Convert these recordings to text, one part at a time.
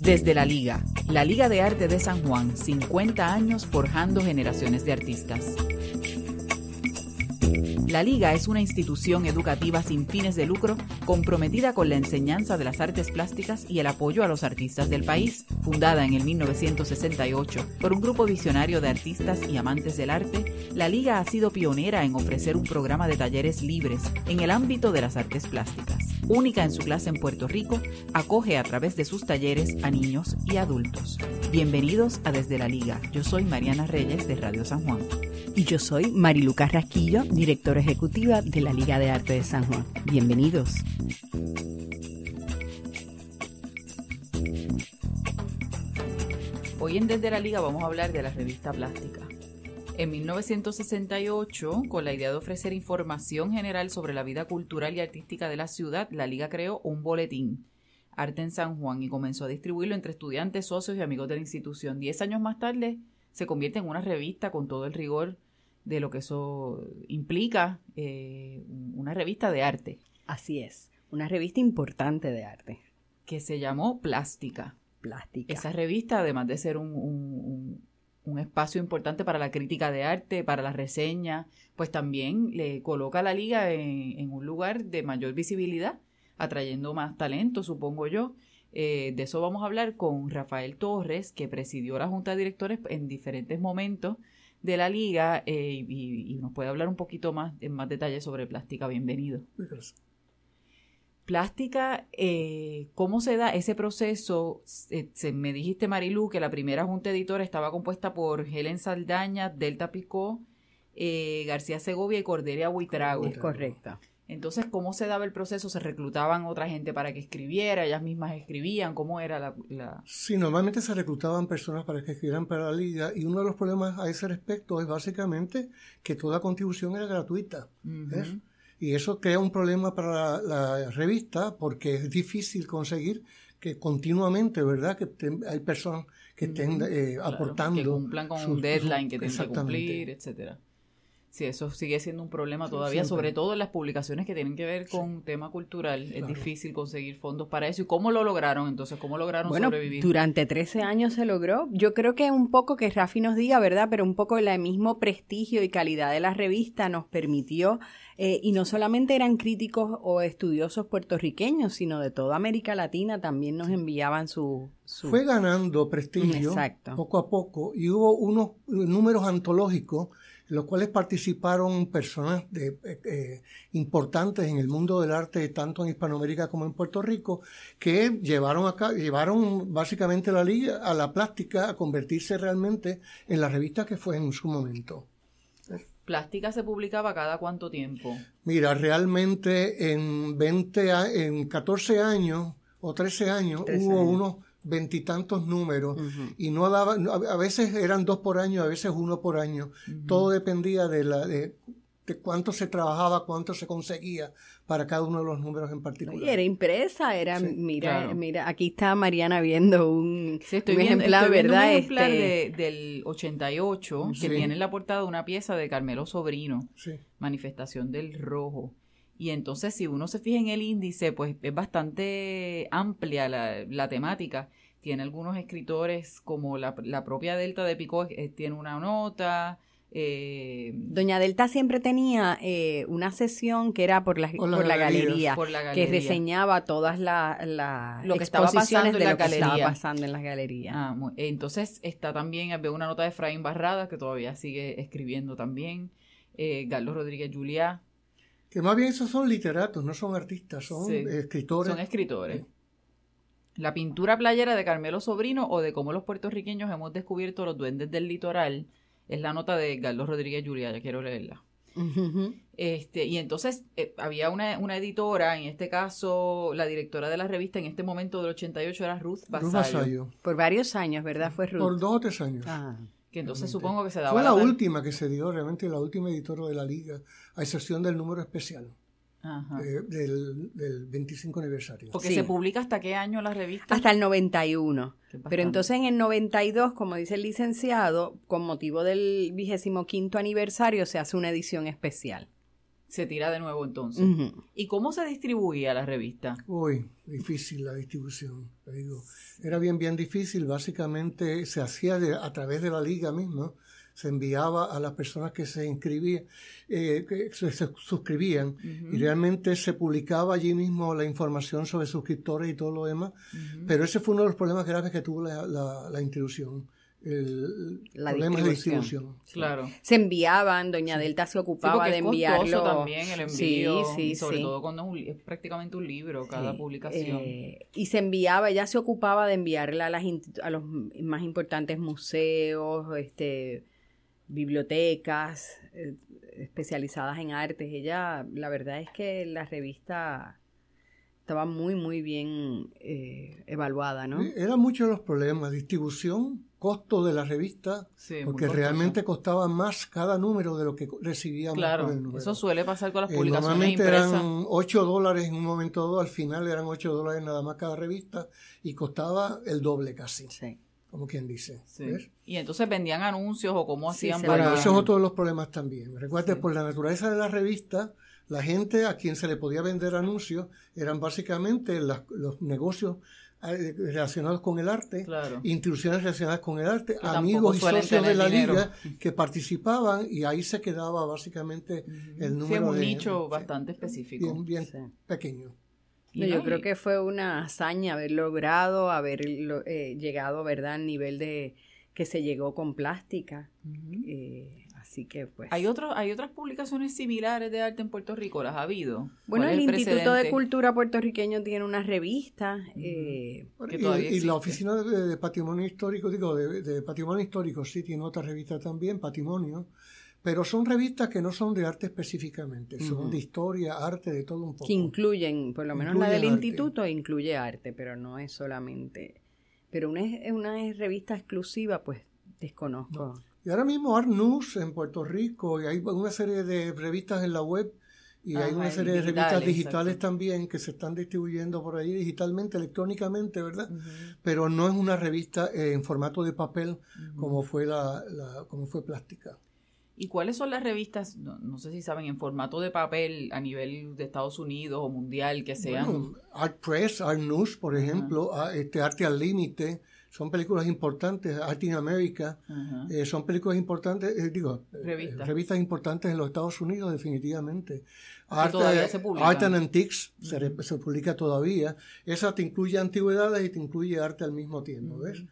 Desde la Liga, la Liga de Arte de San Juan, 50 años forjando generaciones de artistas. La Liga es una institución educativa sin fines de lucro comprometida con la enseñanza de las artes plásticas y el apoyo a los artistas del país. Fundada en el 1968 por un grupo visionario de artistas y amantes del arte, la Liga ha sido pionera en ofrecer un programa de talleres libres en el ámbito de las artes plásticas. Única en su clase en Puerto Rico, acoge a través de sus talleres a niños y adultos. Bienvenidos a Desde la Liga. Yo soy Mariana Reyes de Radio San Juan. Y yo soy Mariluca Rasquillo, directora ejecutiva de la Liga de Arte de San Juan. Bienvenidos. Hoy en Desde la Liga vamos a hablar de la revista plástica. En 1968, con la idea de ofrecer información general sobre la vida cultural y artística de la ciudad, la Liga creó un boletín, Arte en San Juan, y comenzó a distribuirlo entre estudiantes, socios y amigos de la institución. Diez años más tarde, se convierte en una revista con todo el rigor de lo que eso implica, eh, una revista de arte. Así es, una revista importante de arte. Que se llamó Plástica. Plástica. Esa revista, además de ser un, espacio importante para la crítica de arte, para la reseña, pues también le coloca a la liga en, un lugar de mayor visibilidad, atrayendo más talento, supongo yo, eh, de eso vamos a hablar con Rafael Torres, que presidió la Junta de Directores en diferentes momentos de la liga eh, y, nos puede hablar un poquito más en más detalle sobre plástica. Bienvenido. Plástica, eh, ¿cómo se da ese proceso? Se, me dijiste, Marilu, que la primera junta editora estaba compuesta por Helen Saldaña, Delta Picó, García Segovia y Cordelia Buitrago. Es correcto. Entonces, ¿cómo se daba el proceso? ¿Se reclutaban otra gente para que escribiera? ¿Ellas mismas escribían? ¿Cómo era la, Sí, normalmente se reclutaban personas para que escribieran para la liga y uno de los problemas a ese respecto es básicamente que toda contribución era gratuita. Y eso crea un problema para la, revista porque es difícil conseguir que continuamente, ¿verdad? Que hay personas que estén eh, aportando. Que cumplan con un deadline que tienen que cumplir, etcétera. Sí, eso sigue siendo un problema todavía, sobre todo en las publicaciones que tienen que ver con tema cultural. Es difícil conseguir fondos para eso. ¿Y cómo lo lograron entonces? ¿Cómo lograron bueno, sobrevivir? Durante 13 años se logró. Yo creo que un poco que Rafi nos diga, ¿verdad? Pero un poco el mismo prestigio y calidad de la revista nos permitió, eh, y no solamente eran críticos o estudiosos puertorriqueños, sino de toda América Latina también nos enviaban su... Fue ganando prestigio poco a poco y hubo unos números antológicos en los cuales participaron personas de, eh, eh, importantes en el mundo del arte, tanto en Hispanoamérica como en Puerto Rico, que llevaron acá, llevaron básicamente la liga a la plástica a convertirse realmente en la revista que fue en su momento. ¿Plástica se publicaba cada cuánto tiempo? Mira, realmente en 20, en 14 años o 13 años hubo unos veintitantos números y no daba, a veces eran dos por año, a veces uno por año. Todo dependía de, la, de, cuánto se trabajaba, cuánto se conseguía para cada uno de los números en particular. era impresa, era, mira, mira, aquí está Mariana viendo un, ejemplar, ¿verdad? Un ejemplar este del 88 que tiene en la portada una pieza de Carmelo Sobrino, Manifestación del Rojo. Y entonces si uno se fija en el índice, pues es bastante amplia la, la temática. Tiene algunos escritores como la, la propia Delta de Picó, eh, tiene una nota. Eh, Doña Delta siempre tenía eh, una sesión que era por la, por, la galería, que reseñaba todas las la lo que estaba pasando en la galería. pasando en las galerías. Ah, entonces está también, veo una nota de Efraín Barrada, que todavía sigue escribiendo también. Eh, Carlos Rodríguez Juliá, que más bien esos son literatos, no son artistas, son escritores. Son escritores. La pintura playera de Carmelo Sobrino o de cómo los puertorriqueños hemos descubierto los duendes del litoral es la nota de Carlos Rodríguez Yuria, ya quiero leerla. este, y entonces eh, había una, editora, en este caso la directora de la revista en este momento del 88 era Ruth Basayo. Por varios años, ¿verdad? Fue Ruth. Por dos o tres años. Ah. Que entonces supongo que se daba. Fue la, última que se dio, realmente la última editora de la liga, a excepción del número especial. del, del, 25 aniversario. Porque se publica hasta qué año la revista? Hasta el 91. Pero entonces en el 92, como dice el licenciado, con motivo del 25 aniversario se hace una edición especial. Se tira de nuevo entonces. ¿Y cómo se distribuía la revista? Uy, difícil la distribución, te digo. Era bien, bien difícil. Básicamente se hacía a través de la liga misma. Se enviaba a las personas que se inscribían, eh, que se, suscribían, y realmente se publicaba allí mismo la información sobre suscriptores y todo lo demás. Pero ese fue uno de los problemas graves que tuvo la, la, la institución el la problema de distribución. Claro. Se enviaban, Doña Delta se ocupaba de enviarlo. también el envío, sí, sí, sobre todo cuando es, prácticamente un libro cada publicación. Eh, y se enviaba, ella se ocupaba de enviarla a, las, a los más importantes museos, este, bibliotecas eh, especializadas en artes. Ella, la verdad es que la revista estaba muy, muy bien eh, evaluada, ¿no? Eran muchos los problemas, distribución, costo de la revista, porque realmente costaba más cada número de lo que recibíamos claro, por el número. Eso suele pasar con las eh, publicaciones Normalmente eran 8 dólares en un momento dado, al final eran 8 dólares nada más cada revista y costaba el doble casi. Como quien dice. Y entonces vendían anuncios o cómo hacían para... Bueno, eso es otro de los problemas también. Recuerde, por la naturaleza de la revista, la gente a quien se le podía vender anuncios eran básicamente los negocios eh, relacionados con el arte, instituciones relacionadas con el arte, amigos y socios de la liga que participaban y ahí se quedaba básicamente el número. Sí, es un nicho bastante específico. Bien, pequeño. yo creo que fue una hazaña haber logrado, haber eh, llegado, ¿verdad?, al nivel de que se llegó con plástica. Así que pues. ¿Hay, otros hay otras publicaciones similares de arte en Puerto Rico? ¿Las ha habido? Bueno, el, Instituto de Cultura puertorriqueño tiene una revista. Eh, y, la Oficina de, Patrimonio Histórico, digo, de, Patrimonio Histórico sí tiene otra revista también, Patrimonio. Pero son revistas que no son de arte específicamente, son de historia, arte, de todo un poco. Que incluyen, por lo menos la del instituto incluye arte, pero no es solamente. Pero una, una revista exclusiva, pues desconozco. Y ahora mismo Art News en Puerto Rico, y hay una serie de revistas en la web, y hay una serie de revistas digitales también que se están distribuyendo por ahí digitalmente, electrónicamente, ¿verdad? Pero no es una revista eh, en formato de papel como fue la, como fue plástica. ¿Y cuáles son las revistas, no, sé si saben, en formato de papel a nivel de Estados Unidos o mundial que sean? Art Press, Art News, por ejemplo, este Arte al Límite, son películas importantes, Art in America, eh, son películas importantes, eh, digo, eh, revistas importantes en los Estados Unidos, definitivamente. Art, Art and Antiques se, publica todavía. Esa te incluye antigüedades y te incluye arte al mismo tiempo, ¿ves?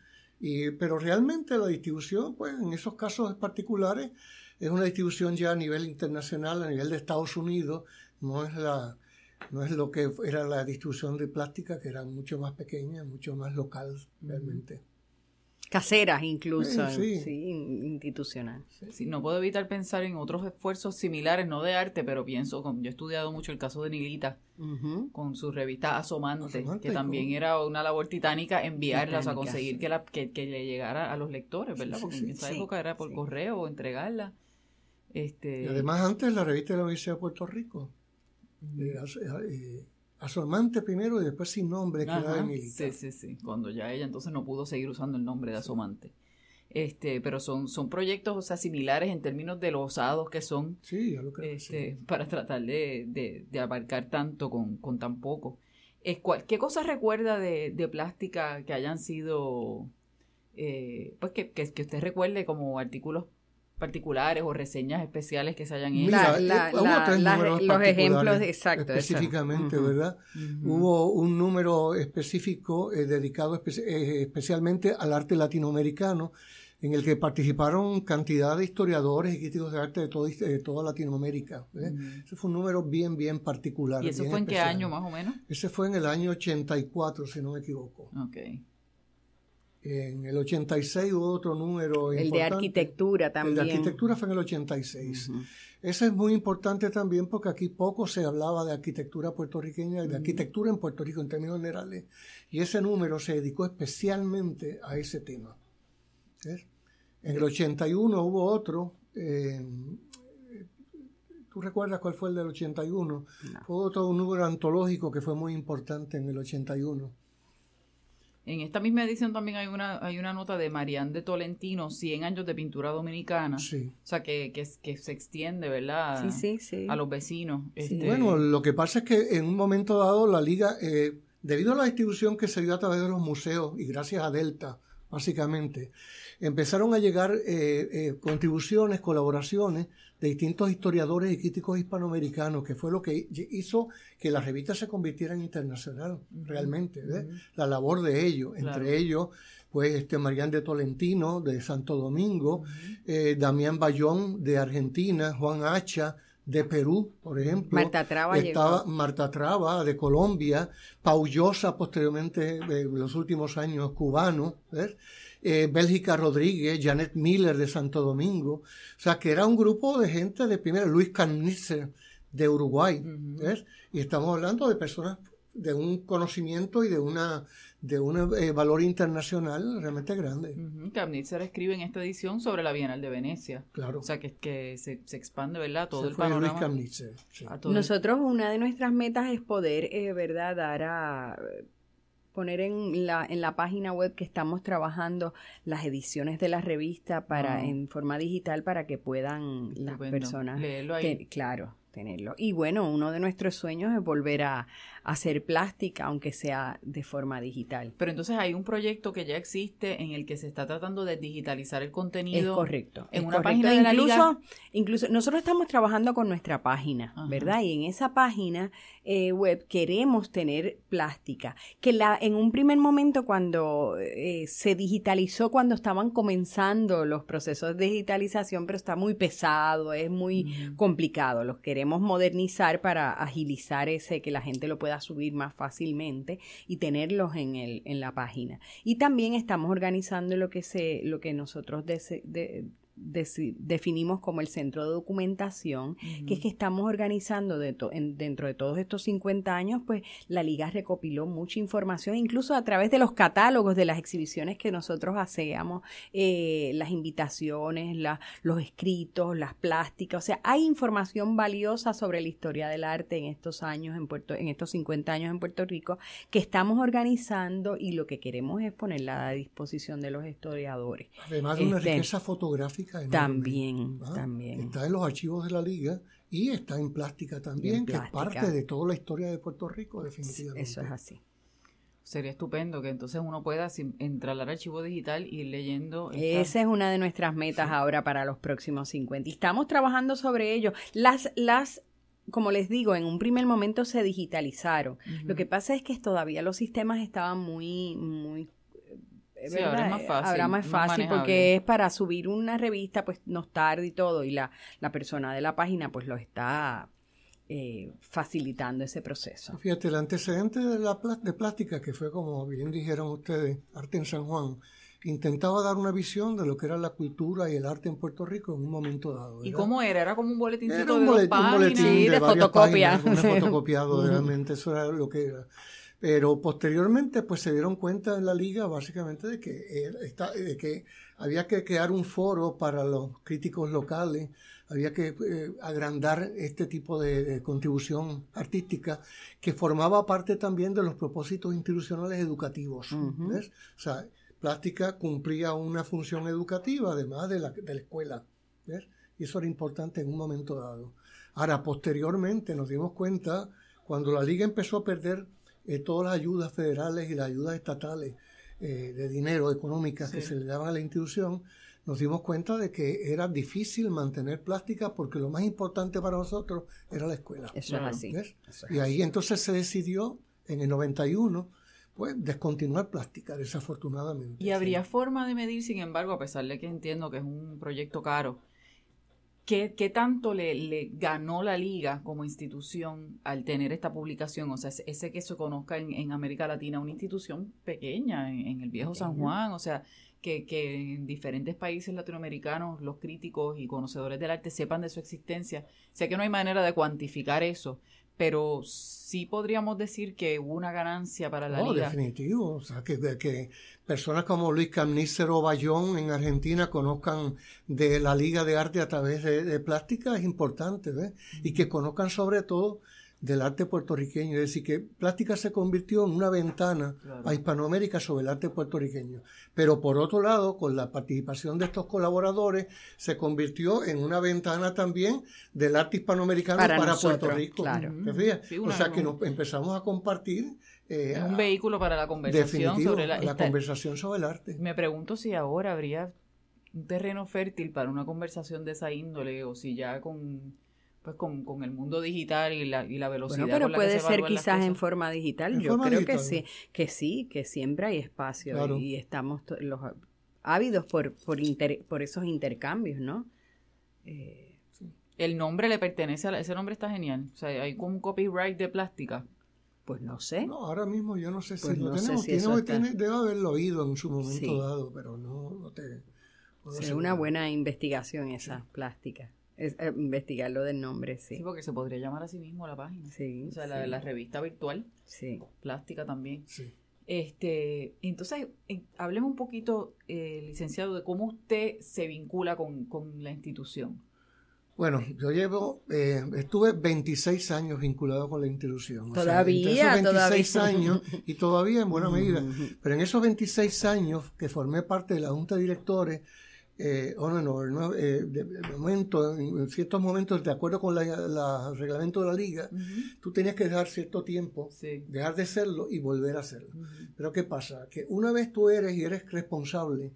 Y, pero realmente la distribución, pues en esos casos particulares, es una distribución ya a nivel internacional, a nivel de Estados Unidos, no es la no es lo que era la distribución de plástica, que era mucho más pequeña, mucho más local realmente. Caseras incluso, sí, institucional. Sí, no puedo evitar pensar en otros esfuerzos similares, no de arte, pero pienso, yo he estudiado mucho el caso de Nilita, con su revista Asomante, que también era una labor titánica enviarlas, a conseguir que, la, que, le llegara a los lectores, ¿verdad? Porque en esa época era por correo o entregarla. Este... Y además antes la revista de la Universidad de Puerto Rico eh, asomante primero y después sin nombre que era de Sí, sí, sí. Cuando ya ella entonces no pudo seguir usando el nombre de Asomante. Este, pero son, son proyectos, o sea, similares en términos de los osados que son. Sí, lo creo este, Para tratar de, de, abarcar tanto con, con tan poco. Es, ¿Qué cosas recuerda de, de plástica que hayan sido, eh, pues que, que, que usted recuerde como artículos particulares o reseñas especiales que se hayan hecho. Eh, los ejemplos exacto, específicamente, ¿verdad? Hubo un número específico eh, dedicado eh, especialmente al arte latinoamericano en el que participaron cantidad de historiadores y críticos de arte de, todo, de toda Latinoamérica. Ese fue un número bien, bien particular. ¿Y eso fue en qué año más o menos? Ese fue en el año 84, si no me equivoco. Okay. En el 86 hubo otro número el de arquitectura también. El de arquitectura fue en el 86. Ese es muy importante también porque aquí poco se hablaba de arquitectura puertorriqueña, de arquitectura en Puerto Rico en términos generales. Y ese número se dedicó especialmente a ese tema. En el 81 hubo otro. Eh, ¿Tú recuerdas cuál fue el del 81? Fue otro número antológico que fue muy importante en el 81 En esta misma edición también hay una, hay una nota de Marianne de Tolentino, 100 años de pintura dominicana. Sí. O sea, que, que, que se extiende, ¿verdad? Sí, sí, sí. A los vecinos. Este... Bueno, lo que pasa es que en un momento dado la liga, eh, debido a la distribución que se dio a través de los museos y gracias a Delta, básicamente, empezaron a llegar eh, eh, contribuciones, colaboraciones de distintos historiadores y críticos hispanoamericanos, que fue lo que hizo que la revista se convirtiera en internacional, realmente, la labor de ellos, entre ellos, pues este Marián de Tolentino, de Santo Domingo, eh, Damián Bayón, de Argentina, Juan Hacha, de Perú, por ejemplo. Marta Traba Estaba Marta Traba, de Colombia, Paullosa, posteriormente, de los últimos años, cubano, ¿ves? Eh, Bélgica Rodríguez, Janet Miller de Santo Domingo. O sea, que era un grupo de gente de primera, Luis Carnicer de Uruguay. ¿ves? Y estamos hablando de personas de un conocimiento y de una de un eh, valor internacional realmente grande. Uh escribe en esta edición sobre la Bienal de Venecia. Claro. O sea, que, que se, se expande, ¿verdad? Todo el panorama. Nosotros, una de nuestras metas es poder, eh, ¿verdad?, dar a poner en la, en la página web que estamos trabajando las ediciones de la revista para ah. en forma digital para que puedan las personas leerlo ahí. claro tenerlo y bueno uno de nuestros sueños es volver a, hacer plástica, aunque sea de forma digital. Pero entonces hay un proyecto que ya existe en el que se está tratando de digitalizar el contenido. Es correcto. En una página de la incluso, Incluso nosotros estamos trabajando con nuestra página, ¿verdad? Y en esa página eh, web queremos tener plástica. Que la, en un primer momento cuando eh, se digitalizó, cuando estaban comenzando los procesos de digitalización, pero está muy pesado, es muy complicado. Los queremos modernizar para agilizar ese, que la gente lo pueda subir más fácilmente y tenerlos en, el, en la página. Y también estamos organizando lo que, se, lo que nosotros de, definimos como el centro de documentación, que es que estamos organizando dentro de todos estos 50 años, pues la liga recopiló mucha información, incluso a través de los catálogos de las exhibiciones que nosotros hacíamos, eh, las invitaciones, los escritos, las plásticas, o sea, hay información valiosa sobre la historia del arte en estos años en Puerto, en estos 50 años en Puerto Rico, que estamos organizando y lo que queremos es ponerla a disposición de los historiadores. Además de una este, riqueza fotográfica también, también. Está en los archivos de la liga y está en plástica también, que es parte de toda la historia de Puerto Rico, definitivamente. Eso es así. Sería estupendo que entonces uno pueda entrar al archivo digital y ir leyendo. Esa es una de nuestras metas ahora para los próximos 50. Y estamos trabajando sobre ello. Las, las como les digo, en un primer momento se digitalizaron. Lo que pasa es que todavía los sistemas estaban muy, muy Sí, ahora es más fácil. Ahora más fácil porque es para subir una revista, pues nos tarda y todo, y la, la persona de la página pues lo está eh, facilitando ese proceso. Fíjate, el antecedente de la de plástica, que fue como bien dijeron ustedes, Arte en San Juan, intentaba dar una visión de lo que era la cultura y el arte en Puerto Rico en un momento dado. ¿Y cómo era? ¿Era como un boletín de un boletín de, fotocopia. fotocopiado, realmente, eso era lo que era. Pero posteriormente pues se dieron cuenta en la liga básicamente de que, de que había que crear un foro para los críticos locales, había que eh, agrandar este tipo de, contribución artística que formaba parte también de los propósitos institucionales educativos. O sea, plástica cumplía una función educativa además de la, de la escuela. Y eso era importante en un momento dado. Ahora, posteriormente nos dimos cuenta, cuando la liga empezó a perder eh, todas las ayudas federales y las ayudas estatales eh, de dinero económicas que se le daban a la institución, nos dimos cuenta de que era difícil mantener plástica porque lo más importante para nosotros era la escuela. Eso es así. y ahí entonces se decidió en el 91 pues descontinuar plástica, desafortunadamente. ¿Y habría forma de medir, sin embargo, a pesar de que entiendo que es un proyecto caro, ¿Qué, ¿Qué, tanto le, le, ganó la liga como institución al tener esta publicación? O sea, ese que se conozca en, en América Latina, una institución pequeña en, el viejo San Juan, o sea, que, que, en diferentes países latinoamericanos los críticos y conocedores del arte sepan de su existencia. Sé que no hay manera de cuantificar eso, pero sí podríamos decir que hubo una ganancia para la no, definitivo. O sea, que, que personas como Luis Carnícero Bayón en Argentina conozcan de la Liga de Arte a través de, plástica es importante, ¿ves? Y que conozcan sobre todo del arte puertorriqueño. Es decir, que plástica se convirtió en una ventana a Hispanoamérica sobre el arte puertorriqueño. Pero por otro lado, con la participación de estos colaboradores, se convirtió en una ventana también del arte hispanoamericano para, Puerto Rico. Claro. o sea que nos empezamos a compartir. Eh, un vehículo para la conversación sobre la, la conversación sobre el arte. Me pregunto si ahora habría un terreno fértil para una conversación de esa índole o si ya con pues con, el mundo digital y la, y la velocidad. Bueno, pero puede ser quizás en forma digital. Yo creo que sí, que sí, que siempre hay espacio y, estamos los ávidos por, por, por esos intercambios, ¿no? Eh, el nombre le pertenece a ese nombre está genial. O sea, hay como un copyright de plástica. Pues no sé. No, ahora mismo yo no sé si pues lo tenemos. debe haberlo oído en su momento dado, pero no, no te. Es una buena investigación esa plástica. Es, eh, investigar lo del nombre, sí. Sí, porque se podría llamar a sí mismo la página. Sí. O sea, la, la revista virtual. Sí. Plástica también. Sí. Este, entonces, hablemos un poquito, eh, licenciado, de cómo usted se vincula con, la institución. Bueno, yo llevo, eh, estuve 26 años vinculado con la institución. Todavía, esos 26 años, y todavía en buena medida, pero en esos 26 años que formé parte de la Junta de Directores, eh, no, eh, de, momento, en ciertos momentos, de acuerdo con el reglamento de la liga, tú tenías que dejar cierto tiempo, dejar de serlo y volver a hacerlo. Pero ¿qué pasa? Que una vez tú eres y eres responsable,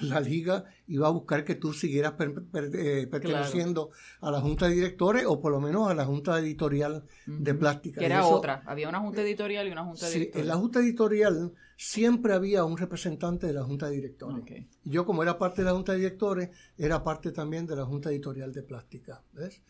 la liga iba a buscar que tú siguieras eh, perteneciendo a la junta de directores o por lo menos a la junta editorial de plástica. Que era otra, había una junta editorial y una junta de sí, En la junta editorial siempre había un representante de la junta de directores. Yo como era parte de la junta de directores, era parte también de la junta editorial de plástica. ¿ves?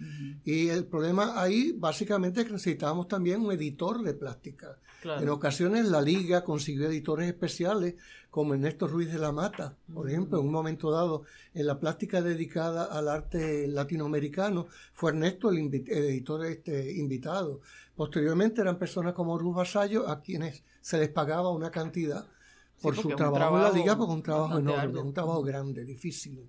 Y el problema ahí básicamente es que necesitábamos también un editor de plástica. En ocasiones la liga consiguió editores especiales como Ernesto Ruiz de la Mata, por ejemplo, en un momento dado en la plástica dedicada al arte latinoamericano, fue Ernesto el, editor este, invitado. Posteriormente eran personas como Ruth Vasallo a quienes se les pagaba una cantidad por su trabajo, en la liga, porque un trabajo enorme, un trabajo grande, difícil.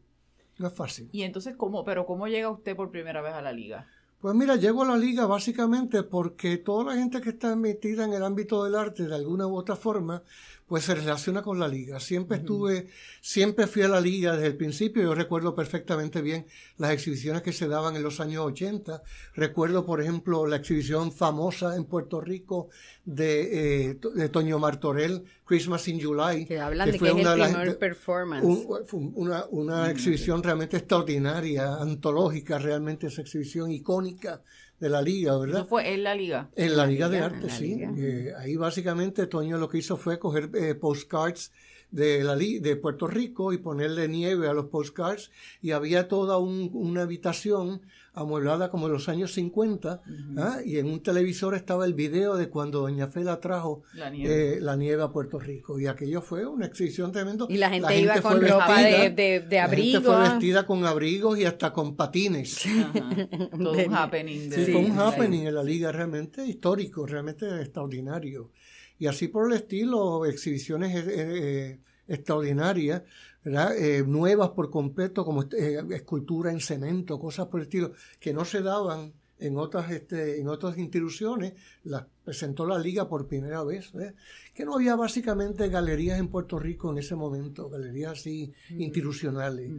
No es fácil. Y entonces, ¿cómo, pero cómo llega usted por primera vez a la liga? Pues mira, llego a la liga básicamente porque toda la gente que está metida en el ámbito del arte de alguna u otra forma pues se relaciona con la liga. Siempre estuve, siempre fui a la liga desde el principio. Yo recuerdo perfectamente bien las exhibiciones que se daban en los años 80. Recuerdo, por ejemplo, la exhibición famosa en Puerto Rico de, eh, de Toño Martorell, Christmas in July. Que hablan de fue que una, es performance. una, una exhibición realmente extraordinaria, antológica, realmente esa exhibición icónica de la liga, ¿verdad? ¿Eso fue en la liga? En la, liga, de arte, sí. Eh, ahí básicamente Toño lo que hizo fue coger eh, postcards de, la, de Puerto Rico y ponerle nieve a los postcards y había toda una habitación amueblada como en los años 50 ¿ah? y en un televisor estaba el video de cuando Doña Fela trajo la nieve. Eh, a Puerto Rico y aquello fue una exhibición tremenda. Y la gente, iba con ropa de, de, abrigo. fue vestida con abrigos y hasta con patines. Todo un happening. sí, fue un happening en la liga realmente histórico, realmente extraordinario. Y así por el estilo, exhibiciones eh, eh, extraordinarias eh, nuevas por completo, como eh, escultura en cemento, cosas por el estilo, que no se daban en otras, este, en otras instituciones, las presentó la liga por primera vez, que no había básicamente galerías en Puerto Rico en ese momento, galerías así institucionales.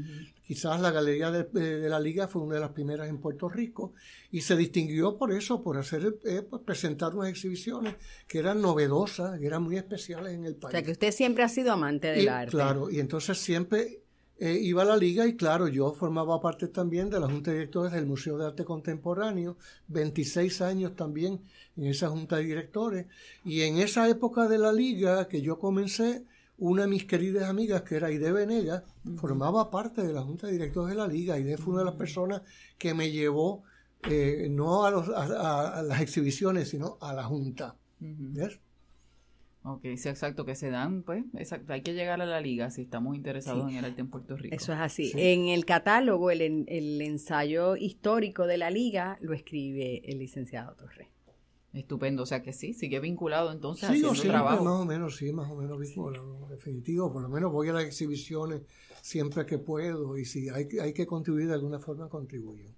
Quizás la galería de, la liga fue una de las primeras en Puerto Rico y se distinguió por eso, por hacer eh, pues, presentar unas exhibiciones que eran novedosas, que eran muy especiales en el país. O sea que usted siempre ha sido amante del arte. Claro, y entonces siempre eh, iba a la liga y claro, yo formaba parte también de la Junta de Directores del Museo de Arte Contemporáneo, 26 años también en esa Junta de Directores. Y en esa época de la liga que yo comencé, una de mis queridas amigas, que era Aide Venegas, formaba parte de la Junta de Directores de la liga. Aide fue una de las personas que me llevó eh, no a, los, a, las exhibiciones, sino a la Junta. ¿Ves? Ok, sí, exacto, que se dan, pues, exacto, hay que llegar a la liga si estamos interesados en el arte en Puerto Rico. Eso es así. En el catálogo, el, el ensayo histórico de la liga lo escribe el licenciado Torres. Estupendo, o sea que sí, sigue vinculado entonces Sigo haciendo trabajo. Más o menos, sí, más o menos vinculado, definitivo. Por lo menos voy a las exhibiciones siempre que puedo y si hay, hay que contribuir de alguna forma, contribuyo.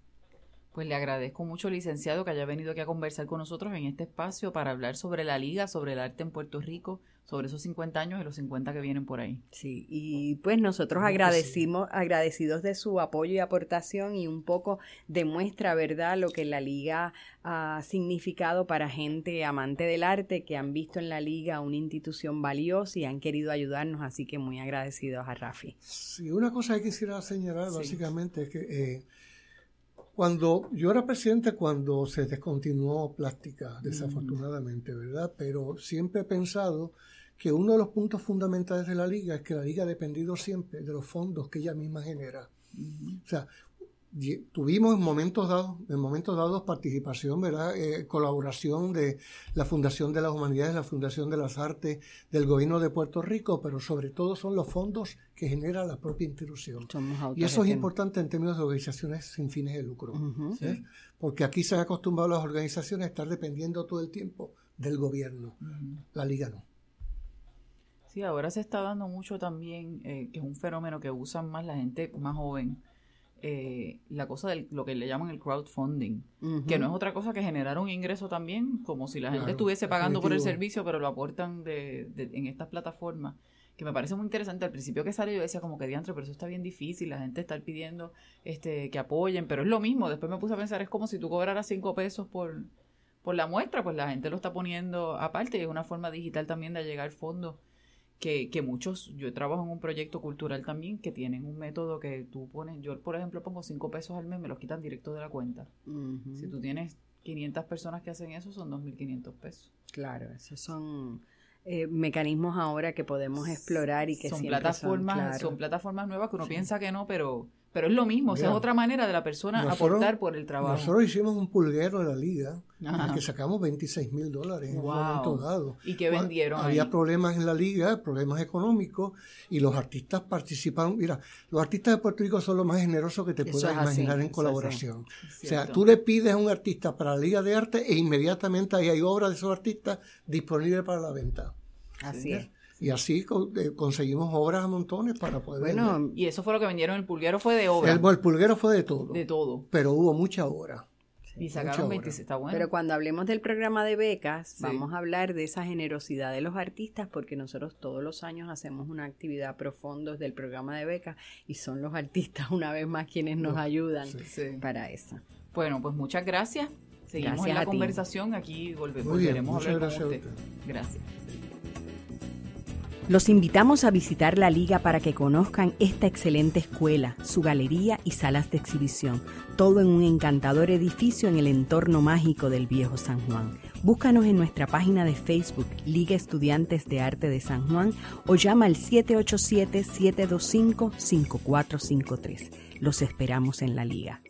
Pues le agradezco mucho, licenciado, que haya venido aquí a conversar con nosotros en este espacio para hablar sobre la liga, sobre el arte en Puerto Rico, sobre esos 50 años y los 50 que vienen por ahí. Sí, y pues nosotros agradecimos, agradecidos de su apoyo y aportación y un poco demuestra, ¿verdad?, lo que la liga ha significado para gente amante del arte que han visto en la liga una institución valiosa y han querido ayudarnos, así que muy agradecidos a Rafi. Sí, una cosa que quisiera señalar básicamente es que eh, cuando yo era presidente cuando se descontinuó plástica, desafortunadamente, ¿verdad? Pero siempre he pensado que uno de los puntos fundamentales de la liga es que la liga ha dependido siempre de los fondos que ella misma genera. O sea, tuvimos en momentos dados, en momentos dados participación, ¿verdad? Eh, colaboración de la Fundación de las Humanidades, la Fundación de las Artes, del Gobierno de Puerto Rico, pero sobre todo son los fondos que genera la propia institución. Y eso es importante en términos de organizaciones sin fines de lucro, porque aquí se han acostumbrado las organizaciones a estar dependiendo todo el tiempo del gobierno. La liga no. Sí, ahora se está dando mucho también, eh, que es un fenómeno que usan más la gente más joven, eh, la cosa de lo que le llaman el crowdfunding, que no es otra cosa que generar un ingreso también, como si la gente estuviese pagando por el servicio, pero lo aportan de, en estas plataformas, que me parece muy interesante. Al principio que sale yo decía como que diantre, pero eso está bien difícil, la gente está pidiendo este que apoyen, pero es lo mismo. Después me puse a pensar, es como si tú cobraras cinco pesos por, por la muestra, pues la gente lo está poniendo aparte, es una forma digital también de llegar fondos que, que muchos, yo trabajo en un proyecto cultural también que tienen un método que tú pones, yo por ejemplo pongo cinco pesos al mes, me los quitan directo de la cuenta. Si tú tienes 500 personas que hacen eso, son 2.500 pesos. Claro, esos son eh, mecanismos ahora que podemos explorar y que son plataformas, son, plataformas nuevas que uno piensa que no, pero pero es lo mismo, o sea, es otra manera de la persona aportar por el trabajo. Nosotros hicimos un pulguero de la liga, en el que sacamos 26 mil dólares en un momento dado. ¿Y qué vendieron? Había problemas en la liga, problemas económicos, y los artistas participaron. Mira, los artistas de Puerto Rico son los más generosos que te puedas imaginar en colaboración. o sea, tú le pides a un artista para la liga de arte e inmediatamente ahí hay obras de esos artistas disponibles para la venta. Así es. Y así eh, conseguimos obras a montones para poder Bueno, y eso fue lo que vendieron. El pulguero fue de obra. El, el pulguero fue de todo. De todo. Pero hubo mucha obra. Y sacaron 26, está bueno. Pero cuando hablemos del programa de becas, vamos a hablar de esa generosidad de los artistas, porque nosotros todos los años hacemos una actividad profundo del programa de becas y son los artistas una vez más quienes nos ayudan para eso. Bueno, pues muchas gracias. Seguimos en la conversación. Aquí volvemos, volveremos a hablar con Gracias. Los invitamos a visitar la liga para que conozcan esta excelente escuela, su galería y salas de exhibición, todo en un encantador edificio en el entorno mágico del viejo San Juan. Búscanos en nuestra página de Facebook, Liga Estudiantes de Arte de San Juan, o llama al 787-725-5453. Los esperamos en la liga.